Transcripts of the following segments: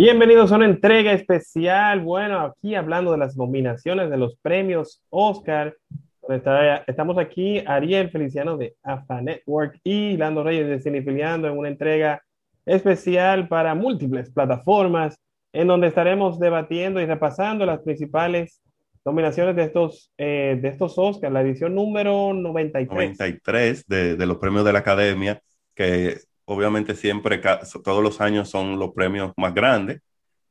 Bienvenidos a una entrega especial. Bueno, aquí hablando de las nominaciones de los premios Oscar. Estamos aquí, Ariel Feliciano de AFA Network y Lando Reyes de Cinefiliando en una entrega especial para múltiples plataformas en donde estaremos debatiendo y repasando las principales nominaciones de estos, eh, de estos Oscars, la edición número 93. 93 de, de los premios de la Academia, que obviamente siempre, todos los años son los premios más grandes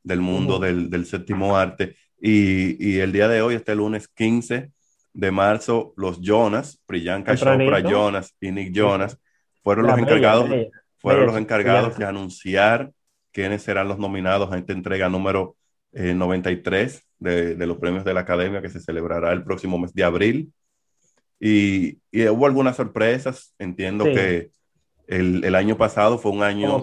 del mundo del, del, séptimo arte. Y, y, el día de hoy, este lunes 15 de marzo, los Jonas, Priyanka Chopra Jonas y Nick Jonas, fueron los encargados, fueron los encargados de anunciar quiénes serán los nominados a esta entrega número 93 eh, de, de, los premios de la Academia que se celebrará el próximo mes de abril. Y, y hubo algunas sorpresas, entiendo que el, el, año pasado fue un año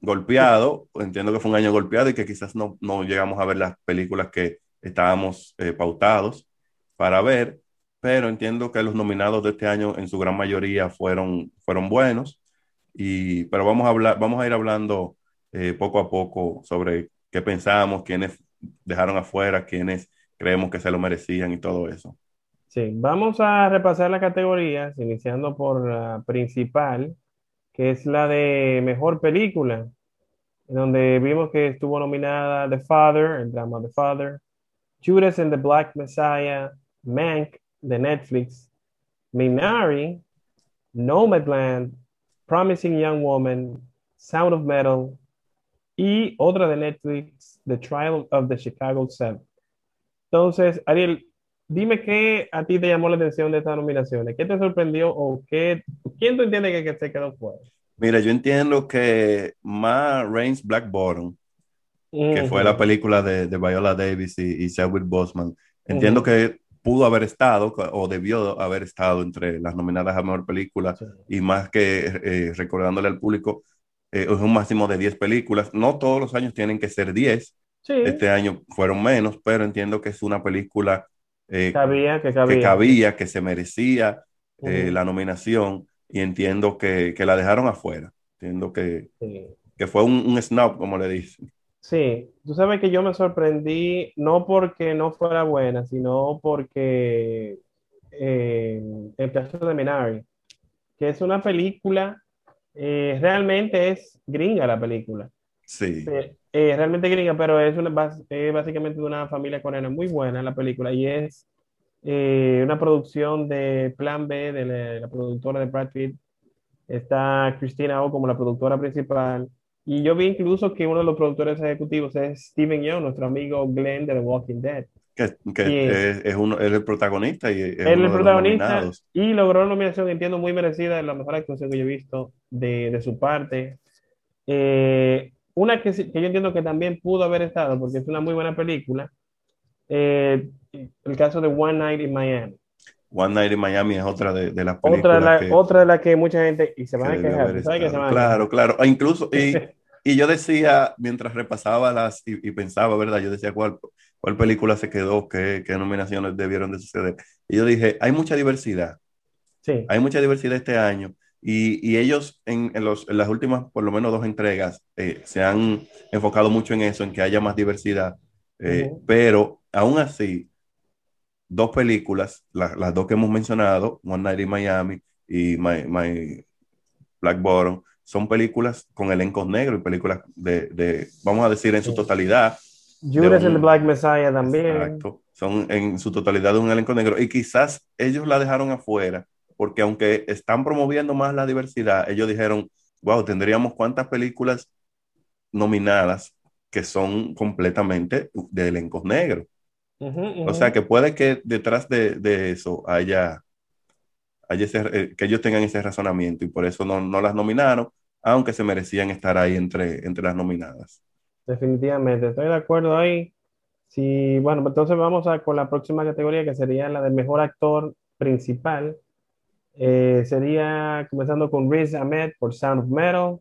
golpeado, entiendo que fue un año golpeado y que quizás no, no llegamos a ver las películas que estábamos eh, pautados para ver, pero entiendo que los nominados de este año en su gran mayoría fueron, fueron buenos, y, pero vamos a, hablar, vamos a ir hablando eh, poco a poco sobre qué pensamos, quiénes dejaron afuera, quiénes creemos que se lo merecían y todo eso. Sí, vamos a repasar las categorías, iniciando por la principal, que es la de mejor película, donde vimos que estuvo nominada The Father, el drama The Father, Judas and the Black Messiah, Mank de Netflix, Minari, Nomadland, Promising Young Woman, Sound of Metal y otra de Netflix, The Trial of the Chicago Seven. Entonces, Ariel, dime qué a ti te llamó la atención de estas nominaciones. ¿Qué te sorprendió o qué, quién tú entiendes que, se quedó fuera? Mira, yo entiendo que Ma Rain's Black Bottom, que fue la película de, de Viola Davis y, y Chadwick Boseman, entiendo que pudo haber estado o debió haber estado entre las nominadas a mejor película y más que eh, recordándole al público, eh, es un máximo de 10 películas. No todos los años tienen que ser 10. Este año fueron menos, pero entiendo que es una película eh, que, cabía. que, se merecía eh, la nominación y entiendo que, que, la dejaron afuera. Entiendo que, que fue un, un snob, como le dicen. Sí, tú sabes que yo me sorprendí no porque no fuera buena, sino porque eh, el caso de Minari, que es una película, realmente es gringa la película. Sí. Eh, realmente gringa, pero es, una, básicamente de una familia coreana muy buena la película y es eh, una producción de Plan B de la, productora de Brad Pitt. Está Christina O como la productora principal. Y yo vi incluso que uno de los productores ejecutivos es Steven Young, nuestro amigo Glenn de The Walking Dead. Que, que es, uno, es el protagonista y es el protagonista y logró una nominación, entiendo, muy merecida, la mejor actuación que yo he visto de, de su parte. Eh, una que, que, yo entiendo que también pudo haber estado, porque es una muy buena película, eh, el caso de One Night in Miami. One Night in Miami es otra de, de las películas. Otra de, la, que, otra de la que mucha gente, y se van a quejar, Claro, claro, e incluso, y, y, yo decía, mientras repasaba las, y, y, pensaba, ¿verdad? Yo decía, ¿cuál, cuál película se quedó? ¿Qué, ¿Qué nominaciones debieron de suceder? Y yo dije, hay mucha diversidad. Sí. Hay mucha diversidad este año. Y, y ellos en, en, los, en, las últimas, por lo menos dos entregas, eh, se han enfocado mucho en eso, en que haya más diversidad. Eh, uh -huh. Pero aún así, dos películas, la, las dos que hemos mencionado, One Night in Miami y My, My Black Bottom, son películas con elencos negros y películas de, de vamos a decir, en su totalidad. Judas and the Black Messiah también. Exacto. Son en su totalidad de un elenco negro. Y quizás ellos la dejaron afuera porque aunque están promoviendo más la diversidad, ellos dijeron, wow, tendríamos cuántas películas nominadas que son completamente de elencos negros. Uh -huh, uh -huh. O sea, que puede que detrás de, de eso haya, haya ese, eh, que ellos tengan ese razonamiento y por eso no, no, las nominaron, aunque se merecían estar ahí entre, entre las nominadas. Definitivamente, estoy de acuerdo ahí. Sí, bueno, entonces vamos a con la próxima categoría que sería la del mejor actor principal. Eh, sería comenzando con Riz Ahmed por Sound of Metal,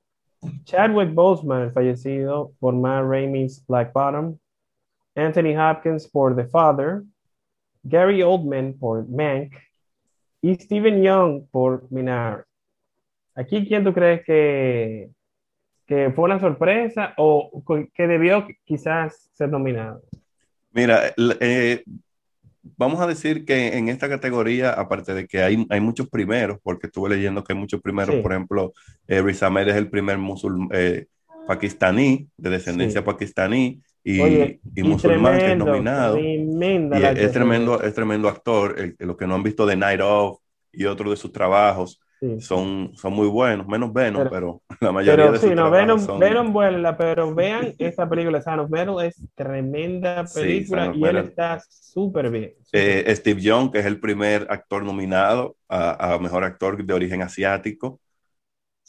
Chadwick Boseman, fallecido por Ma Rainey's Black Bottom, Anthony Hopkins por The Father, Gary Oldman por Mank y Stephen Young por Minari. Aquí, ¿quién tú crees que, que fue una sorpresa o que debió quizás ser nominado? Mira, eh, vamos a decir que en esta categoría, aparte de que hay, hay muchos primeros, porque estuve leyendo que hay muchos primeros, por ejemplo, eh, Riz Ahmed es el primer musulmán eh, pakistaní, de descendencia pakistaní, y, y, musulmán que es nominado. Y es, tremendo, es tremendo actor. los que no han visto The Night Of y otros de sus trabajos son, son muy buenos, menos Venom, pero, la mayoría de sus no, Venom, son... Venom vuela, pero vean esta película, of Metal es tremenda película y él está súper bien. Eh, Steve Young, que es el primer actor nominado a, a Mejor Actor de origen asiático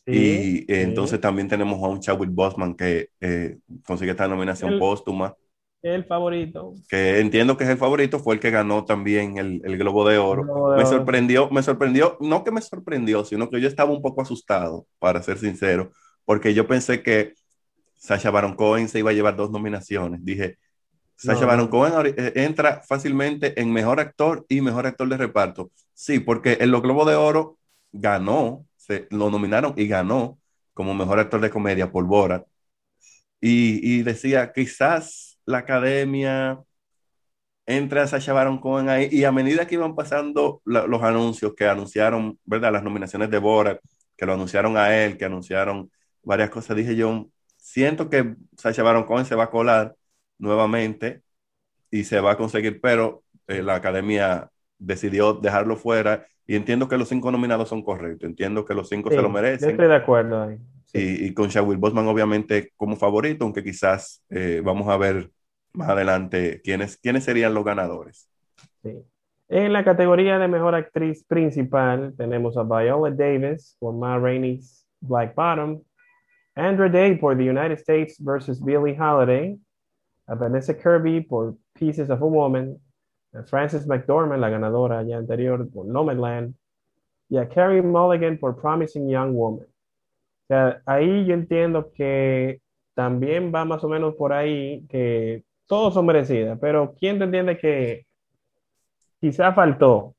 y entonces también tenemos a un Chadwick Boseman que eh, consigue esta nominación póstuma. El favorito. Que entiendo que es el favorito, fue el que ganó también el, el Globo de Oro. me sorprendió, me sorprendió, no que me sorprendió, sino que yo estaba un poco asustado, para ser sincero, porque yo pensé que Sacha Baron Cohen se iba a llevar dos nominaciones. Dije, Sacha Baron Cohen eh, entra fácilmente en Mejor Actor y Mejor Actor de Reparto. Sí, porque en los Globos de Oro ganó lo nominaron y ganó como mejor actor de comedia por Borat. Y, decía, quizás la academia entra a Sacha Baron Cohen ahí, y a medida que iban pasando los anuncios que anunciaron, ¿verdad? Las nominaciones de Borat, que lo anunciaron a él, que anunciaron varias cosas, dije yo, siento que Sacha Baron Cohen se va a colar nuevamente y se va a conseguir, pero eh, la academia decidió dejarlo fuera y entiendo que los cinco nominados son correctos, entiendo que los cinco se lo merecen. estoy de acuerdo ahí. Y, con Shawil Bosman obviamente como favorito, aunque quizás eh, vamos a ver más adelante quiénes, quiénes serían los ganadores. En la categoría de mejor actriz principal tenemos a Viola Davis por Ma Rainey's Black Bottom, Andra Day por The United States versus Billie Holiday, a Vanessa Kirby por Pieces of a Woman, Frances McDormand, la ganadora ya anterior por Nomadland, y a Carrie Mulligan por Promising Young Woman. Ahí yo entiendo que también va más o menos por ahí que todos son merecidas, pero ¿quién te entiende que quizá faltó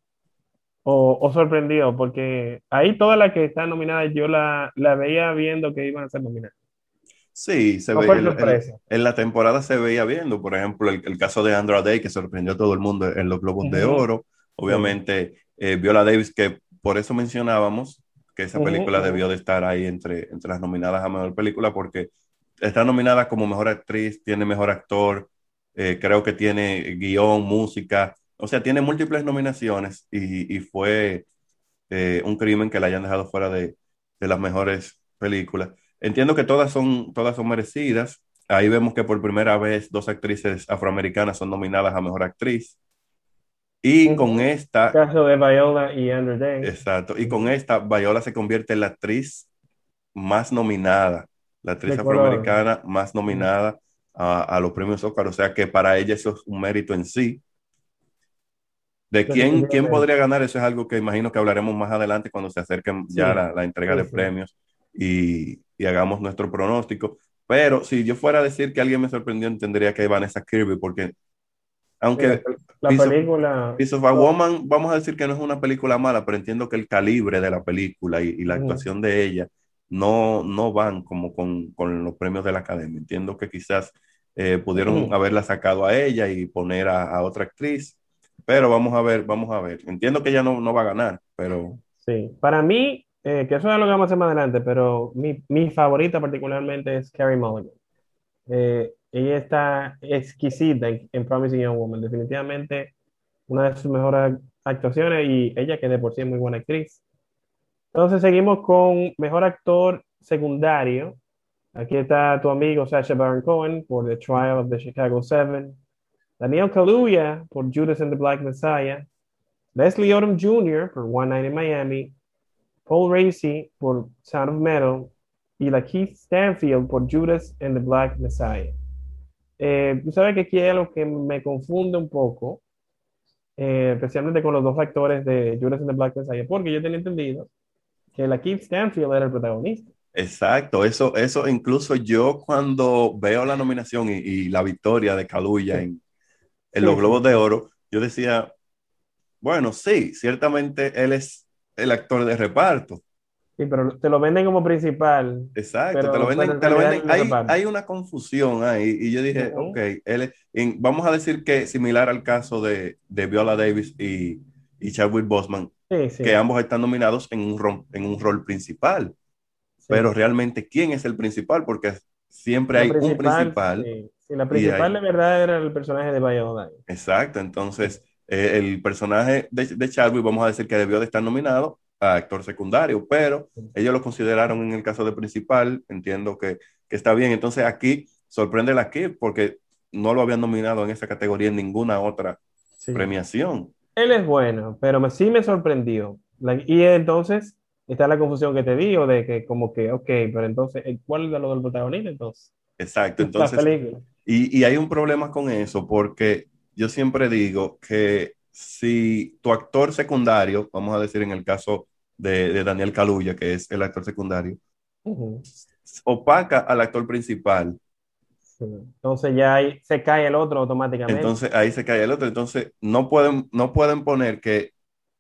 o, o, sorprendió? Porque ahí todas las que están nominadas yo la, la veía viendo que iban a ser nominadas. Sí, se ve, en, la temporada se veía viendo, por ejemplo, el, caso de Andra Day, que sorprendió a todo el mundo en los Globos de Oro. Obviamente, eh, Viola Davis, que por eso mencionábamos que esa película debió de estar ahí entre, entre las nominadas a Mejor Película, porque está nominada como Mejor Actriz, tiene Mejor Actor, eh, creo que tiene guion, música, o sea, tiene múltiples nominaciones y, fue eh, un crimen que la hayan dejado fuera de, de las mejores películas. Entiendo que todas son, todas son merecidas. Ahí vemos que por primera vez dos actrices afroamericanas son nominadas a Mejor Actriz. Y con esta... caso de Viola y Andrew Day. Exacto. Y con esta, Viola se convierte en la actriz más nominada, la actriz afroamericana más nominada a, los premios Oscar. O sea que para ella eso es un mérito en sí. ¿De quién, quién podría ganar? Eso es algo que imagino que hablaremos más adelante cuando se acerquen ya la, la, entrega de premios. Y, y hagamos nuestro pronóstico. Pero si yo fuera a decir que alguien me sorprendió, entendería que Vanessa Kirby, porque aunque la película Piece of a Woman, vamos a decir que no es una película mala, pero entiendo que el calibre de la película y, la actuación de ella no, no van como con, con, los premios de la academia. Entiendo que quizás eh, pudieron haberla sacado a ella y poner a, a, otra actriz, pero vamos a ver, vamos a ver. Entiendo que ella no, no va a ganar, pero... Sí, para mí eh, que eso es lo que vamos a hacer más adelante, pero mi, mi favorita particularmente es Carrie Mulligan. Eh, ella está exquisita en, Promising Young Woman, definitivamente una de sus mejores actuaciones y ella que de por sí es muy buena actriz. Entonces seguimos con mejor actor secundario. Aquí está tu amigo Sacha Baron Cohen por The Trial of the Chicago Seven. Daniel Kaluuya por Judas and the Black Messiah. Leslie Odom Jr. por One Night in Miami. Paul Racy por Sound of Metal y la Keith Stanfield por Judas and the Black Messiah. Eh, tú sabes que aquí hay algo que me confunde un poco, eh, especialmente con los dos actores de Judas and the Black Messiah, porque yo tenía entendido que la Keith Stanfield era el protagonista. Exacto, eso, eso incluso yo cuando veo la nominación y, la victoria de Kaluuya en, en los Globos de Oro, yo decía, bueno, sí, ciertamente él es el actor de reparto. Sí, pero te lo venden como principal. Exacto, te lo venden, te lo venden. Hay, una parte. hay una confusión ahí y yo dije, ok, él es- en- vamos a decir que similar al caso de, de Viola Davis y, y Chadwick Boseman, Sí, sí. que ambos están nominados en un, rol, en un rol principal, sí. pero realmente, ¿quién es el principal? Porque siempre La hay un principal. Sí, sí, la principal hay- de verdad era el personaje de Viola Davis. Exacto, entonces eh, el personaje de, de Chadwick, vamos a decir que debió de estar nominado a actor secundario, pero ellos lo consideraron en el caso de principal, entiendo que, que está bien. Entonces aquí sorprende la Kid porque no lo habían nominado en esa categoría en ninguna otra Sí. premiación. Él es bueno, pero me- sí me sorprendió. La- y entonces está la confusión que te digo de que como que, ok, pero entonces, eh, ¿cuál es lo del protagonista entonces? Exacto, entonces, y, y hay un problema con eso porque yo siempre digo que si tu actor secundario, vamos a decir en el caso de, de Daniel Kaluuya, que es el actor secundario, opaca al actor principal. Entonces ya ahí se cae el otro automáticamente. entonces ahí se cae el otro. Entonces no pueden, no pueden poner que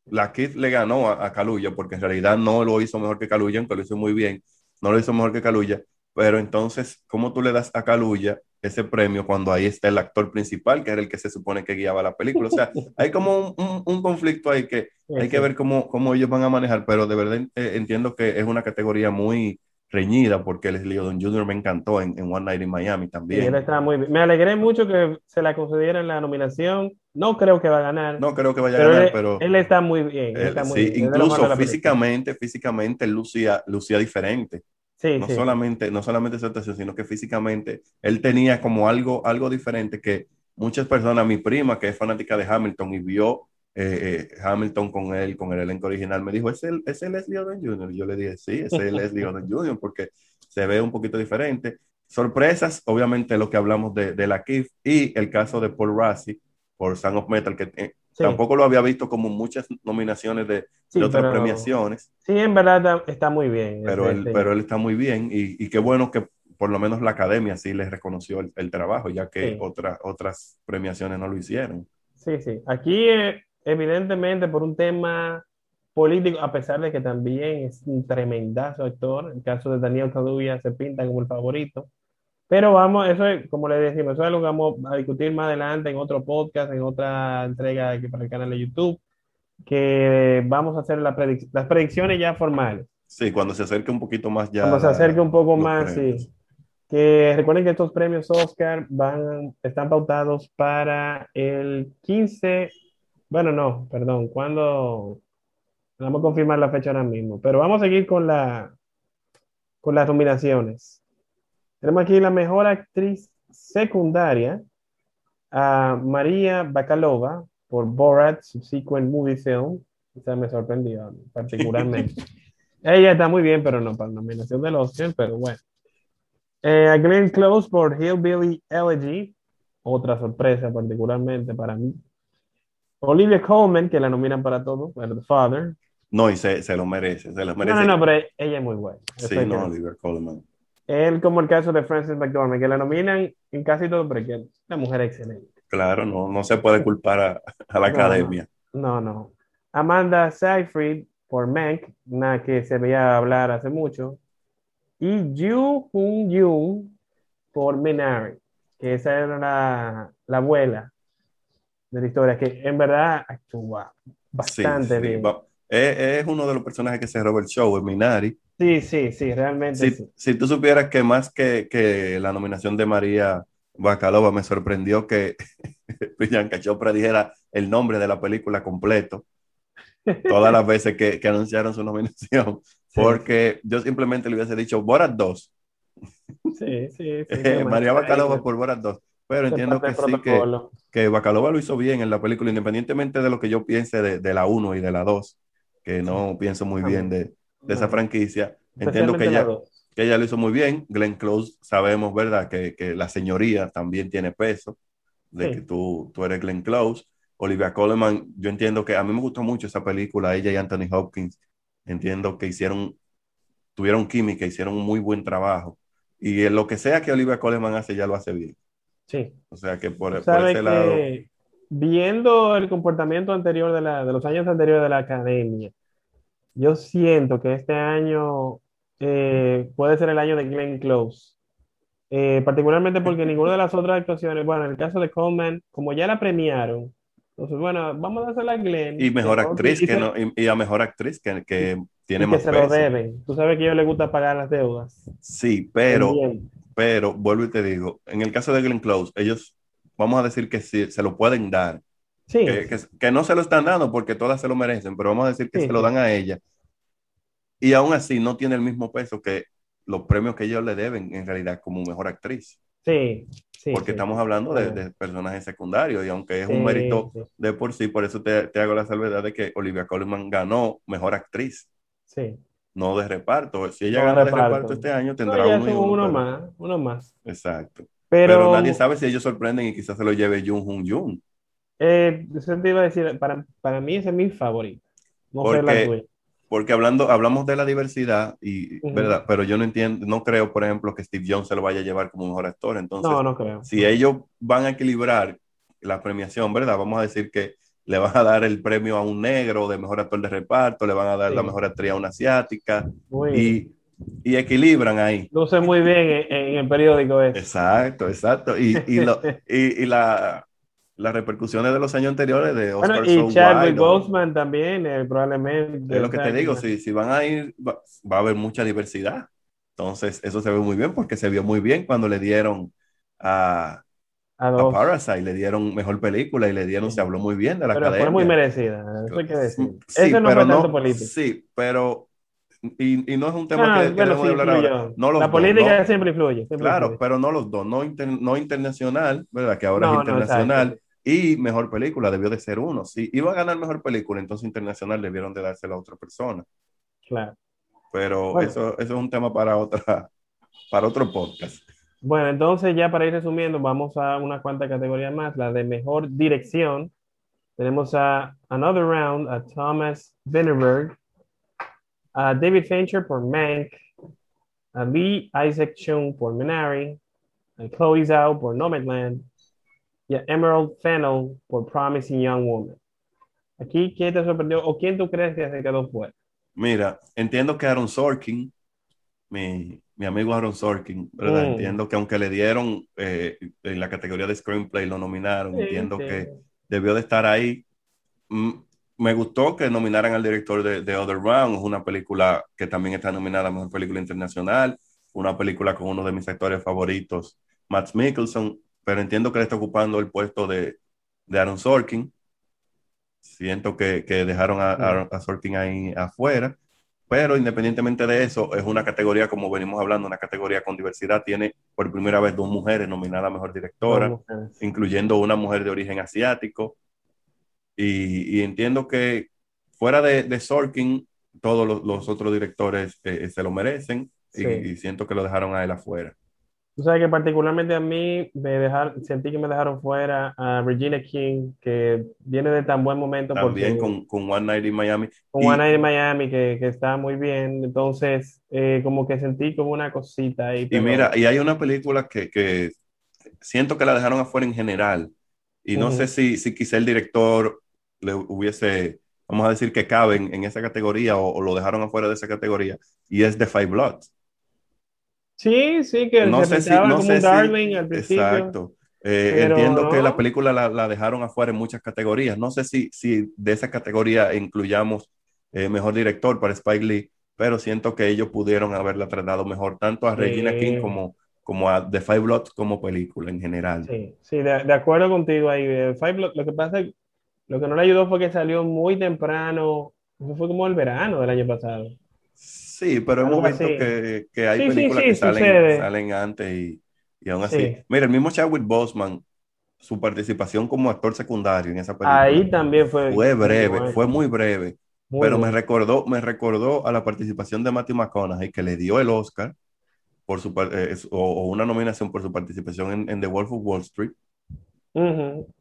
la Kid le ganó a, a Kaluuya, porque en realidad no lo hizo mejor que Kaluuya, aunque lo hizo muy bien, no lo hizo mejor que Kaluuya, pero entonces, ¿cómo tú le das a Kaluuya ese premio cuando ahí está el actor principal, que era el que se supone que guiaba la película? O sea, hay como un, un- un conflicto ahí que hay que ver cómo, cómo ellos van a manejar, pero de verdad eh, entiendo que es una categoría muy reñida, porque Leslie Odom Jr. me encantó en, en One Night in Miami Sí, también. él está muy bien. Me alegré mucho que se la concedieran la nominación. No creo que va a ganar, No creo que vaya a ganar, él, pero... él está muy bien. él Él, está muy sí, bien. Incluso físicamente, físicamente lucía, lucía diferente. Sí, No sí. solamente, no solamente su actuación, sino que físicamente él tenía como algo, algo diferente que muchas personas, mi prima que es fanática de Hamilton y vio eh, eh, Hamilton con él, con el elenco original, me dijo, ¿es el, es el Leslie Odom Jr.? Y yo le dije, sí, es el Leslie Odom Jr. porque se ve un poquito diferente. Sorpresas, obviamente lo que hablamos de, de la KIF y el caso de Paul Rassi por Sound of Metal, que eh, Sí. tampoco lo había visto como muchas nominaciones de, Sí, de otras pero- premiaciones, Sí, en verdad está, muy bien. pero Este, él, sí. pero él está muy bien y, y qué bueno que por lo menos la academia sí les reconoció el, el trabajo, ya que Sí. otras otras premiaciones no lo hicieron. Sí, sí. Aquí, eh, evidentemente, por un tema político, a pesar de que también es un tremendazo actor, el caso de Daniel Kaluuya se pinta como el favorito. Pero vamos, eso es, como le decimos, eso es algo que vamos a discutir más adelante en otro podcast, en otra entrega aquí para el canal de YouTube, que vamos a hacer la predic- las predicciones ya formales. Sí, cuando se acerque un poquito más ya. Cuando se acerque un poco más, premios. sí. Que recuerden que estos premios Oscar van, están pautados para el 15, bueno, no, perdón, cuando, vamos a confirmar la fecha ahora mismo, pero vamos a seguir con la, con las nominaciones. Tenemos aquí la mejor actriz secundaria, a María Bakalova, por Borat Subsequent Movie Film. Esa me sorprendió particularmente. Ella está muy bien, pero no para la nominación del Oscar, pero bueno. Eh, a Glenn Close por Hillbilly Elegy, otra sorpresa particularmente para mí. Olivia Colman, que la nominan para todo, The Father. No, y se, se lo merece, se lo No, merece. no, no, pero ella es muy buena. Sí, no. Oliver Coleman. Él, como el caso de Frances McDormand, que la nominan en casi todo, pero que es una mujer excelente. Claro, no, no se puede culpar a, a la No, academia. No, no. Amanda Seyfried por Mank, una que se veía hablar hace mucho. Y Yoo Hoon Yoon por Minari, que esa era la, la abuela de la historia, que en verdad actúa Sí, bastante sí, bien. va- Es, es uno de los personajes que se roba el show, el Minari. Sí, sí, sí, realmente Si, sí. si tú supieras que más que, que la nominación de María Bacalova me sorprendió que Priyanka Chopra dijera el nombre de la película completo todas las veces que, que anunciaron su nominación, porque yo simplemente le hubiese dicho Borat 2, Sí, sí, sí. eh, María Bacalova por Borat 2, pero entiendo que sí, que, que Bacalova lo hizo bien en la película, independientemente de lo que yo piense de, de la 1 y de la 2, que no pienso muy bien de, de esa franquicia. Entiendo que ella, que ella lo hizo muy bien. Glenn Close, sabemos, ¿verdad? Que, que la señoría también tiene peso, de Sí. que tú, tú eres Glenn Close. Olivia Colman, yo entiendo que a mí me gustó mucho esa película, ella y Anthony Hopkins. Entiendo que hicieron, tuvieron química, hicieron un muy buen trabajo. Y en lo que sea que Olivia Colman hace, ya lo hace bien. Sí. O sea que por, por ese lado, que viendo el comportamiento anterior de, la, de los años anteriores de la academia, yo siento que este año eh, puede ser el año de Glenn Close. Eh, particularmente porque ninguna de las otras actuaciones, bueno, en el caso de Coleman, como ya la premiaron, entonces, bueno, vamos a dársela a Glenn. Y mejor que- actriz que se- no, y, y a mejor actriz que, que tiene y que más se lo deben. Tú sabes que a ellos les gusta pagar las deudas. Sí, pero, Pendiente. Pero vuelvo y te digo, en el caso de Glenn Close, ellos, vamos a decir que sí, se lo pueden dar, Sí, que, que, que no se lo están dando porque todas se lo merecen, pero vamos a decir que Sí, se lo dan a ella. Y aún así no tiene el mismo peso que los premios que ellos le deben en realidad como mejor actriz, sí, sí. porque sí. estamos hablando de, de personajes secundarios y aunque es un mérito de por sí, por eso te, te hago la salvedad de que Olivia Colman ganó mejor actriz, sí. No de reparto. Si ella No gana de reparto. reparto este año, No, tendrá ya uno y uno, uno pero- más, uno más. Exacto. Pero, Pero nadie sabe si ellos sorprenden y quizás se lo lleve Jung Hoon Jung. eh, eso te iba a decir, para, para mí ese es mi favorito. No sé la Porque- tuya. Porque hablando, hablamos de la diversidad y. ¿verdad? Pero yo no entiendo, no creo, por ejemplo, que Steve Jones se lo vaya a llevar como mejor actor. Entonces, No, no creo. si ellos van a equilibrar la premiación, ¿verdad? Vamos a decir que le van a dar el premio a un negro de mejor actor de reparto, le van a dar Sí. la mejor actriz a una asiática y, y equilibran ahí. Luce muy bien en, en el periódico ese. Exacto, exacto. Y, y, lo- y- y la- las repercusiones de los años anteriores de Oscar Bueno, y So Chadwick Boseman también, eh, probablemente. Es lo que te digo, si, si van a ir, va, va a haber mucha diversidad. Entonces, eso se ve muy bien porque se vio muy bien cuando le dieron a, a a. Parasite, le dieron mejor película y le dieron, Sí. se habló muy bien de la Pero fue academia. muy merecida, eso hay que decir. Sí, Ese no pero fue tanto no, político. sí, pero, y, y no es un tema Ah, que, que bueno, debemos sí, hablar ahora. No los La dos, política no. siempre influye. siempre Claro, influye. pero no los dos, no, inter- no internacional, ¿verdad? Que ahora No, es internacional. y mejor película, debió de ser uno. Si iba a ganar mejor película, entonces internacional debieron de dársela a otra persona. Claro. Pero Bueno. eso, eso es un tema para otra, para otro podcast. Bueno, entonces ya para ir resumiendo, vamos a una cuanta categoría más, la de mejor dirección. Tenemos a Another Round, a Thomas Vinterberg, a David Fincher por Mank, a Lee Isaac Chung por Minari, a Chloe Zhao por Nomadland y a Emerald Fennell por Promising Young Woman. Aquí, ¿quién te sorprendió o quién tú crees que se quedó fuera? Mira, entiendo que Aaron Sorkin, mi, mi amigo Aaron Sorkin, ¿verdad? Mm. Entiendo que aunque le dieron eh, en la categoría de screenplay, lo nominaron, Sí, entiendo sí. que debió de estar ahí. Mm, me gustó que nominaran al director de, de Other Round, es una película que también está nominada a Mejor Película Internacional, una película con uno de mis actores favoritos, Matt Mikkelsen, pero entiendo que le está ocupando el puesto de, de Aaron Sorkin. Siento que, que dejaron a, a- a Sorkin ahí afuera, pero independientemente de eso, es una categoría, como venimos hablando, una categoría con diversidad. Tiene por primera vez dos mujeres nominadas a Mejor Directora incluyendo una mujer de origen asiático. Y, y entiendo que fuera de, de Sorkin, todos los, los otros directores eh, se lo merecen y, y siento que lo dejaron a él afuera. Tú sabes que particularmente a mí me dejaron, sentí que me dejaron fuera a Regina King, que viene de tan buen momento También su- con, con One Night in Miami. con Y- One Night in Miami, que, que está muy bien. Entonces, eh, como que sentí como una cosita ahí. Y pero- mira, y hay una película que, que siento que la dejaron afuera en general. Y no Ujú. sé si, si quizá el director le hubiese, vamos a decir que caben en esa categoría o, o lo dejaron afuera de esa categoría. Y es The Five Bloods. Sí, sí, que No se sé si, no como sé un si- darling al principio. exacto. Eh, Pero entiendo que la película la, la dejaron afuera en muchas categorías. No sé si, si de esa categoría incluyamos eh, mejor director para Spike Lee, pero siento que ellos pudieron haberla tratado mejor, tanto a Sí. Regina King como, como a The Five Bloods como película en general. Sí, sí, de, de acuerdo contigo ahí. eh, Five lo que pasa es lo que no le ayudó fue que salió muy temprano. Fue como el verano del año pasado. Sí, pero hemos visto que, que hay Sí, películas sí, que salen, salen antes y, y aún así. Sí. Mira, el mismo Chadwick Boseman, su participación como actor secundario en esa película Ahí también fue. fue breve, fue muy breve. muy pero me recordó, me recordó a la participación de Matthew McConaughey que le dio el Oscar por su, eh, o, o una nominación por su participación en, en The Wolf of Wall Street,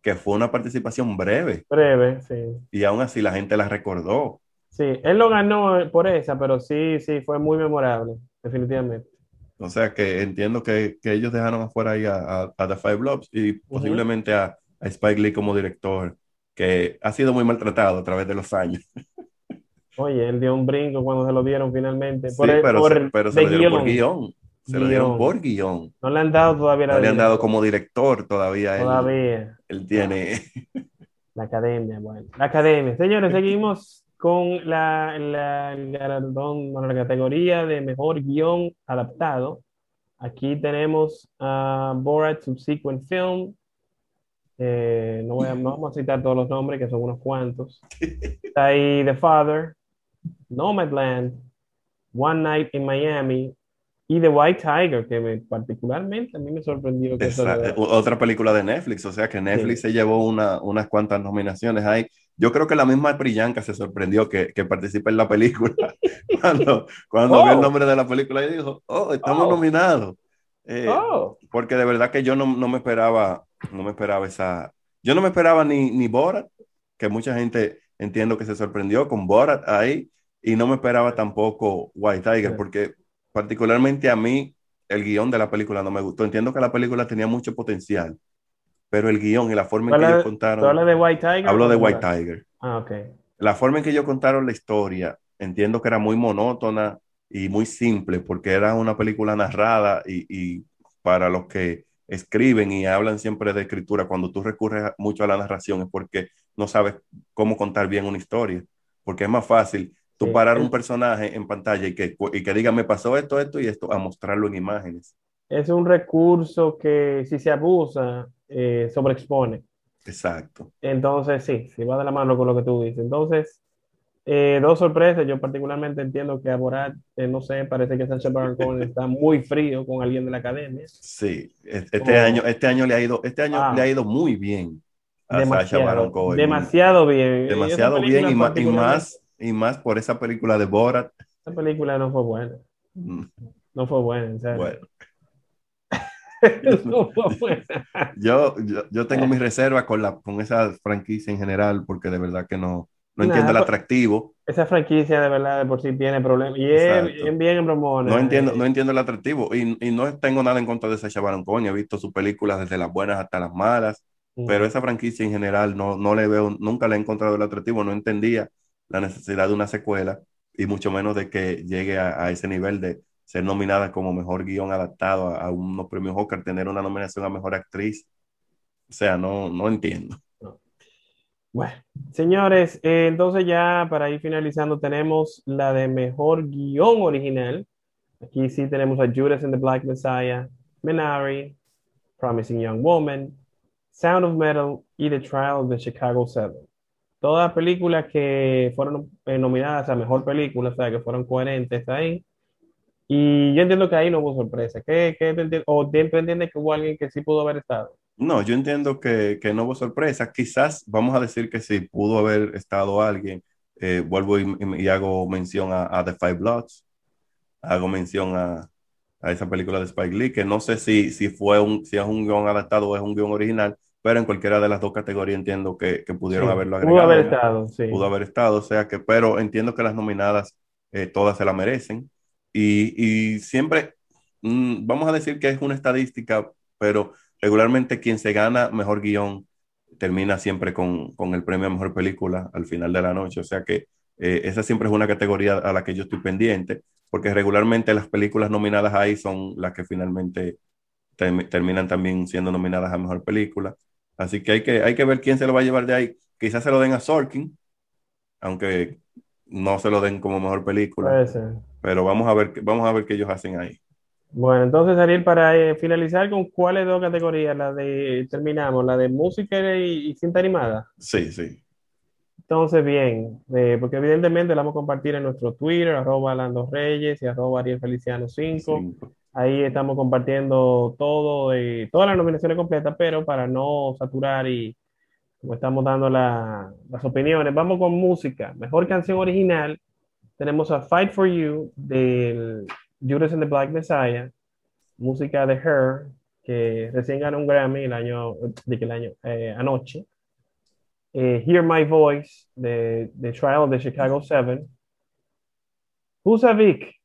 que fue una participación breve Breve, sí. y aún así la gente la recordó. Sí, él lo ganó por esa, pero sí, sí, fue muy memorable, definitivamente. O sea que entiendo que, que ellos dejaron afuera ahí a, a- a The Five Bloods y posiblemente a, a Spike Lee como director, que ha sido muy maltratado a través de los años. Oye, él dio un brinco cuando se lo dieron finalmente. Sí, Por el- pero, por se, pero se lo dieron por guion. guion. Se lo dieron por guion. No le han dado todavía la No le han dado como director todavía. Él, Todavía. él tiene. La academia, bueno. La academia. Señores, seguimos con la, la, galardón, bueno, la categoría de mejor guion adaptado. Aquí tenemos a Borat Subsequent Film. Eh, no, voy a- no vamos a citar todos los nombres, que son unos cuantos. Está ahí The Father, Nomadland, One Night in Miami y The White Tiger, que me- particularmente a mí me sorprendió que Esa- otra película de Netflix, o sea que Netflix se llevó una, unas cuantas nominaciones ahí. Yo creo que la misma Priyanka se sorprendió que, que participe en la película cuando, cuando Oh. vio el nombre de la película y dijo, oh, estamos Oh. nominados. Eh, Oh, Porque de verdad que yo no, no me esperaba, no me esperaba esa, yo no me esperaba ni, ni Borat, que mucha gente entiendo que se sorprendió con Borat ahí, y no me esperaba tampoco White Tiger, Sí. porque particularmente a mí el guion de la película no me gustó. Entiendo que la película tenía mucho potencial, pero el guion y la forma en ¿Tú que ellos ¿tú contaron, hablas de White Tiger? hablo de White? Tiger, Ah, ok. la forma en que ellos contaron la historia, entiendo que era muy monótona y muy simple, porque era una película narrada y, y para los que escriben y hablan siempre de escritura, cuando tú recurres mucho a la narración es porque no sabes cómo contar bien una historia, porque es más fácil tú parar un personaje en pantalla y que, y que diga, me pasó esto, esto y esto, a mostrarlo en imágenes. Es un recurso que si se abusa, eh, sobreexpone. Exacto. Entonces, sí, sí va de la mano con lo que tú dices. Entonces, eh, dos sorpresas. Yo particularmente entiendo que a Borat, eh, no sé, parece que Sacha Baron Cohen está muy frío con alguien de la academia. Sí, es- este año, este año le ha ido, este año Ah. le ha ido muy bien a Sacha Baron Cohen. demasiado bien. demasiado bien y y más y más por esa película de Borat. Esa película no fue buena. Mm, No fue buena, en serio. Bueno, No fue buena. yo, yo, yo tengo mis reservas con la con esa franquicia en general porque de verdad que no, no entiendo el atractivo. Esa franquicia de verdad de por sí tiene problemas. Y es es bien en bromona. No entiendo, no entiendo el atractivo y, y no tengo nada en contra de Sacha Baron Cohen. He visto sus películas desde las buenas hasta las malas, Mm. pero esa franquicia en general no, no le veo, nunca le he encontrado el atractivo. No entendía la necesidad de una secuela y mucho menos de que llegue a, ese nivel de ser nominada como mejor guion adaptado a, a unos premios Oscar, tener una nominación a mejor actriz. O sea, no, no entiendo. Bueno, señores, eh, entonces ya para ir finalizando tenemos la de mejor guion original. Aquí sí tenemos a Judas and the Black Messiah, Minari, Promising Young Woman, Sound of Metal y The Trial of the Chicago Seven. Todas películas que fueron eh, nominadas a mejor película, o sea, que fueron coherentes ahí. Y yo entiendo que ahí no hubo sorpresa. ¿Qué, qué te o tú entiendes que hubo alguien que sí pudo haber estado? No, yo entiendo que, que no hubo sorpresa. Quizás vamos a decir que sí, pudo haber estado alguien. Eh, vuelvo y, y hago mención a, a The Five Bloods. Hago mención a, a esa película de Spike Lee, que no sé si, si, fue un, si es un guion adaptado o es un guion original, pero en cualquiera de las dos categorías entiendo que, que pudieron Sí, haberlo pudo agregado. haber ¿verdad? estado, sí. pudo haber estado, o sea que, pero entiendo que las nominadas eh, todas se la merecen y, y siempre, mm, vamos a decir que es una estadística, pero regularmente quien se gana mejor guion termina siempre con, con el premio a mejor película al final de la noche, o sea que eh, esa siempre es una categoría a la que yo estoy pendiente, porque regularmente las películas nominadas ahí son las que finalmente term- terminan también siendo nominadas a mejor película. Así que hay que, hay que ver quién se lo va a llevar de ahí. Quizás se lo den a Sorkin, aunque no se lo den como mejor película, pero vamos a ver, qué- vamos a ver qué ellos hacen ahí. Bueno, entonces Ariel, para eh, finalizar con cuáles dos categorías, la de, terminamos, la de música y, y cinta animada. Sí, sí. Entonces, bien, eh, porque evidentemente la vamos a compartir en nuestro Twitter, arroba Lando Reyes y arroba Ariel Feliciano 5. Ahí estamos compartiendo todo, eh, todas las nominaciones completas, pero para no saturar y como estamos dando la- las opiniones, vamos con música. Mejor canción original, tenemos a Fight for You del Judas and the Black Messiah, música de Her, que recién ganó un Grammy el año, de que año, eh, anoche. Eh, Hear My Voice de The Trial of the Chicago Seven. Husavik,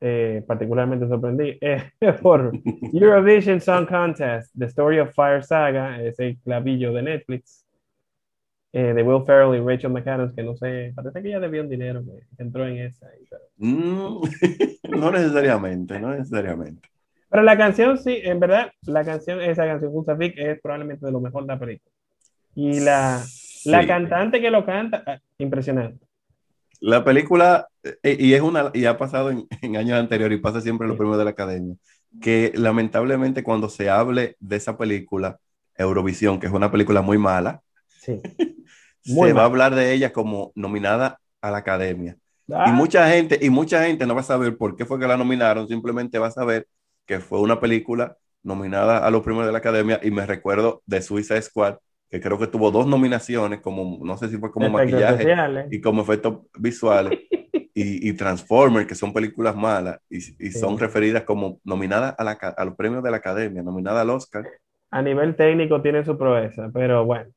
eh, particularmente sorprendí, eh, por Eurovision Song Contest, The Story of Fire Saga, ese clavillo de Netflix. eh, de Will Ferrell y Rachel McAdams, que no sé, parece que ya debió un dinero que entró en esa. Mm, no necesariamente, no necesariamente. Pero la canción, sí, en verdad, la canción, esa canción, Justa es probablemente de lo mejor de la película. Y la, la cantante que lo canta, ah, impresionante. La película, eh, y es una, y ha pasado en, años anteriores y pasa siempre en los premios de la academia, que lamentablemente cuando se hable de esa película, Eurovisión, que es una película muy mala, se va a hablar de ella como nominada a la academia. Y ah. mucha gente, y mucha gente no va a saber por qué fue que la nominaron, simplemente va a saber que fue una película nominada a los premios de la academia y me recuerdo de Suiza Squad, que creo que tuvo dos nominaciones, como no sé si fue como maquillaje y como efectos visuales, y, y Transformers, que son películas malas y, son referidas como nominadas a, la, a los premios de la academia, nominadas al Oscar. A nivel técnico tiene su proeza, pero bueno.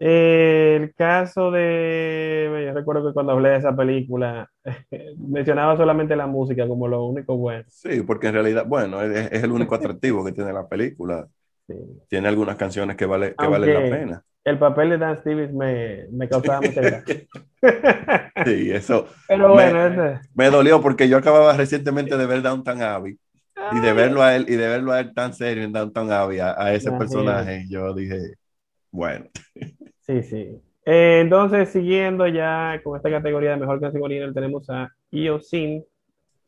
el caso de, yo recuerdo que cuando hablé de esa película, mencionaba solamente la música como lo único bueno. Sí, porque en realidad, bueno, es, es el único atractivo que tiene la película. Tiene algunas canciones que, vale, que valen la pena. El papel de Dan Stevens me, me causaba mucha gracia. sí, eso. Pero bueno, me, dolió porque yo acababa recientemente de ver Downtown Abbey y de verlo a él y de verlo a él tan serio en Downtown Abbey a, ese personaje yo dije bueno sí sí eh, entonces siguiendo ya con esta categoría de mejor canción original tenemos a Io Sin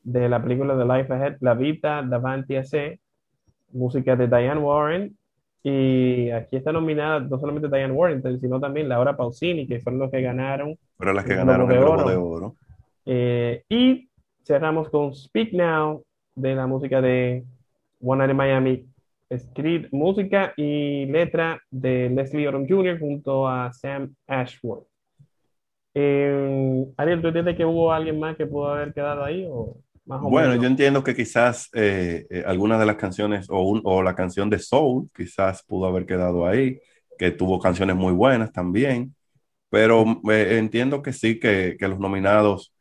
de la película The Life Ahead La Vita Davanti a sé música de Diane Warren. Y aquí está nominada no solamente Diane Warren, sino también Laura Pausini, que fueron los que ganaron. Fueron las que ganaron el Globo de Oro. Eh, y cerramos con Speak Now, de la música de One Night in Miami. Escrita, música y letra de Leslie Odom Jr. junto a Sam Ashworth. Eh, Ariel, ¿tú entiendes que hubo alguien más que pudo haber quedado ahí? O? Bueno, yo entiendo que quizás eh, eh, algunas de las canciones o, o, la canción de Soul quizás pudo haber quedado ahí, que tuvo canciones muy buenas también, pero eh, entiendo que sí, que, que los nominados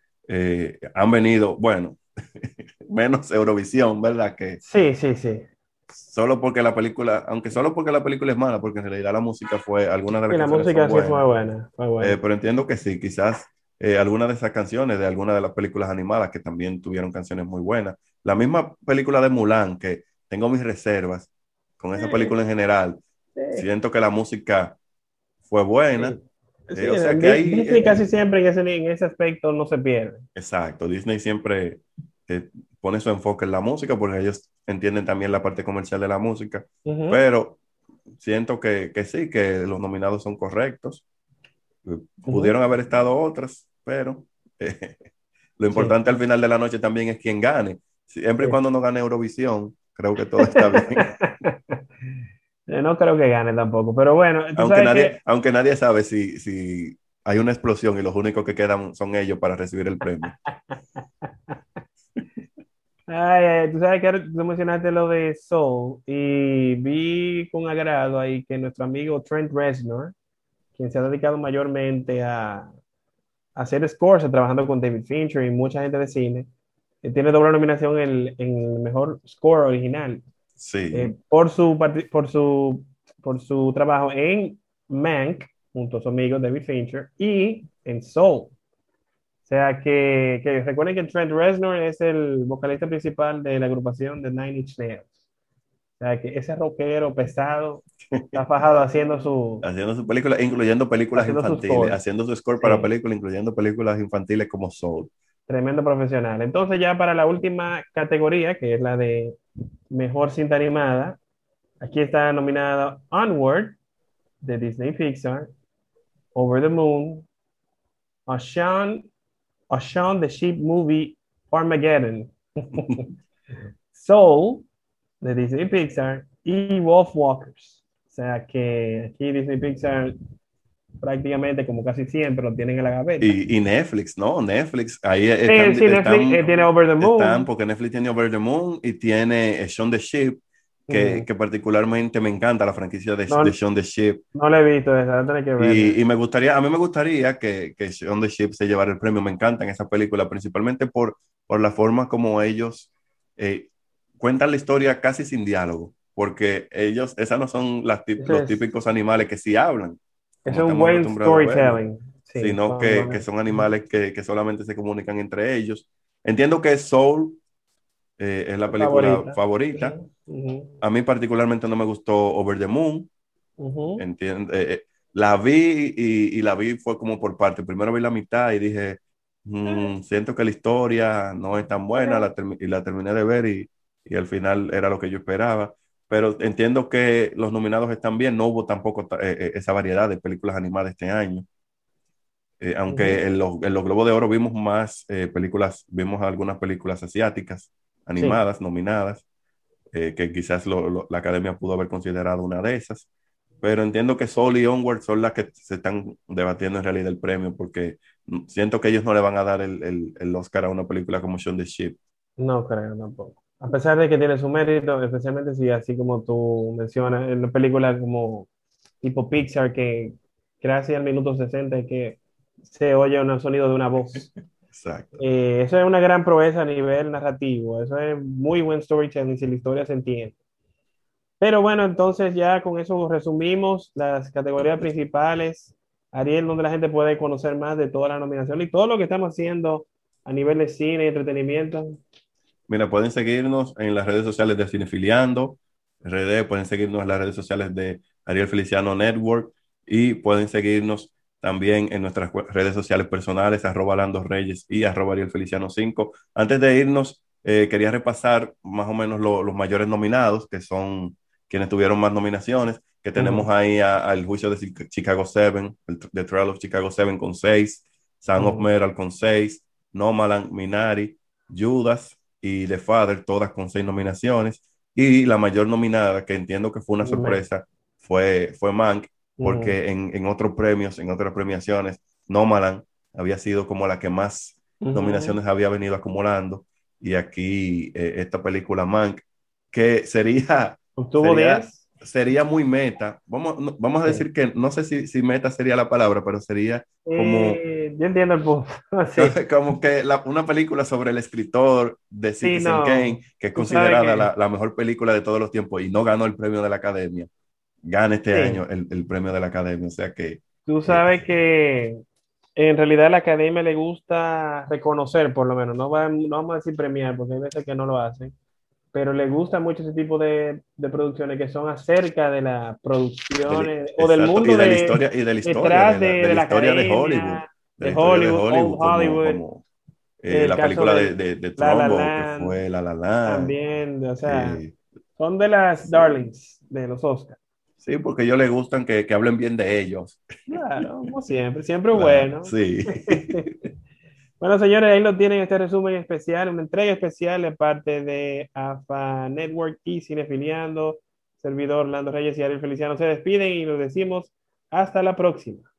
han venido, bueno, menos Eurovisión, ¿verdad? Que sí, sí, sí. Solo porque la película, aunque solo porque la película es mala, porque en realidad la música fue, alguna de las la música sí fue buena. Fue buena. pero entiendo que sí, quizás eh, algunas de esas canciones de algunas de las películas animadas que también tuvieron canciones muy buenas. La misma película de Mulan, que tengo mis reservas con esa película en general, siento que la música fue buena. Eh, o sea que Disney eh, casi siempre en ese, en ese aspecto no se pierde. Exacto, Disney siempre pone su enfoque en la música porque ellos entienden también la parte comercial de la música, pero siento que, que, sí, que los nominados son correctos. Pudieron haber estado otras, pero eh, lo importante al final de la noche también es quien gane. Siempre y cuando no gane Eurovisión, creo que todo está bien. no creo que gane tampoco, pero bueno. Aunque nadie, aunque nadie sabe si, si hay una explosión y los únicos que quedan son ellos para recibir el premio. Ay, tú sabes que tú mencionaste lo de Soul y vi con agrado ahí que nuestro amigo Trent Reznor, quien se ha dedicado mayormente a, hacer scores, trabajando con David Fincher y mucha gente de cine, eh, tiene doble nominación en, el mejor score original. Sí. Eh, por, su, por, su, por su trabajo en Mank, junto a su amigo David Fincher, y en Soul. O sea que, que recuerden que Trent Reznor es el vocalista principal de la agrupación de Nine Inch Nails. O sea, que ese rockero pesado está fajado haciendo su... Haciendo su película, incluyendo películas infantiles, haciendo su score para películas, incluyendo películas infantiles como Soul. Tremendo profesional. Entonces ya para la última categoría, que es la de mejor cinta animada, aquí está nominada Onward, de Disney Pixar, Over the Moon, A Shaun, A Shaun the Sheep Movie, Armageddon, Soul, de Disney Pixar y Wolf Walkers. O sea que aquí Disney Pixar prácticamente como casi siempre lo tienen en la gaveta. Y, Netflix, ¿no? Netflix, ahí están, sí, Netflix eh, tiene Over the Moon. porque Netflix tiene Over the Moon y tiene Shaun the Sheep, que, que, particularmente me encanta la franquicia de, no, de Shaun the Sheep. No la he visto, esa, tener que ver. Y, y, me gustaría, a mí me gustaría que, que Shaun the Sheep se llevara el premio, me encanta en esa película, principalmente por, por la forma como ellos eh, cuentan la historia casi sin diálogo, porque ellos, esas no son las los típicos animales que sí hablan. Es un buen storytelling. sino que, que, son animales que, que, solamente se comunican entre ellos. Entiendo que Soul eh, es la película favorita. A mí particularmente no me gustó Over the Moon. Eh, eh, la vi y, y, la vi fue como por parte. Primero vi la mitad y dije, mm, siento que la historia no es tan buena la y la terminé de ver y, y, al final era lo que yo esperaba. Pero entiendo que los nominados están bien. No hubo tampoco esa variedad de películas animadas este año. aunque en, los, en, los, Globos de Oro vimos más películas, vimos algunas películas asiáticas animadas, nominadas, eh, que quizás la academia pudo haber considerado una de esas. Pero entiendo que Soul y Onward son las que se están debatiendo en realidad el premio, porque siento que ellos no le van a dar el, el, Oscar a una película como Shaun the Sheep. No creo tampoco. A pesar de que tiene su mérito, especialmente si así como tú mencionas, en una película como tipo Pixar, que casi al minuto 60 es que se oye un sonido de una voz. Exacto. Eh, eso es una gran proeza a nivel narrativo. Eso es muy buen storytelling si la historia se entiende. Pero bueno, entonces ya con eso resumimos las categorías principales. Ariel, donde la gente puede conocer más de toda la nominación y todo lo que estamos haciendo a nivel de cine y entretenimiento. Mira, pueden seguirnos en las redes sociales de Cinefiliando, RD, pueden seguirnos en las redes sociales de Ariel Feliciano Network y pueden seguirnos también en nuestras redes sociales personales, arroba Lando Reyes y arroba Ariel Feliciano 5. Antes de irnos, eh, quería repasar más o menos los mayores nominados, que son quienes tuvieron más nominaciones, que tenemos ahí al juicio de Chicago 7, The Trial of Chicago 7 con 6, Sound of Metal con 6, Nomaland, Minari, Judas y The Father, todas con 6 nominaciones. Y la mayor nominada, que entiendo que fue una sorpresa, fue, fue Mank, porque en, en, otros premios, en otras premiaciones, Nomaland había sido como la que más nominaciones había venido acumulando. Y aquí eh, esta película Mank, que sería... sería, sería, muy meta. Vamos, vamos a decir que no sé si, si, meta sería la palabra, pero sería como... Eh, yo entiendo el punto. Como que una película sobre el escritor de Citizen Kane, que es considerada la, la mejor película de todos los tiempos y no ganó el premio de la Academia gana este año el, premio de la academia. O sea que. Tú sabes que en realidad a la academia le gusta reconocer, por lo menos. No, vamos a decir premiar, porque hay veces que no lo hacen. Pero le gusta mucho ese tipo de, producciones que son acerca de las producciones o del mundo de, la historia y de la historia de, la, historia de Hollywood. De, Hollywood, Hollywood, eh, la película de, de, de Trumbo, que fue La La Land. También, o sea, eh, son de las darlings de los Oscars. Sí, porque ellos les gustan que, que, hablen bien de ellos. Claro, como siempre, siempre bueno. Sí. bueno, señores, ahí lo tienen este resumen especial, una entrega especial de parte de AFA Network y Cinefiliando. Servidor Lando Reyes y Ariel Feliciano se despiden y nos decimos hasta la próxima.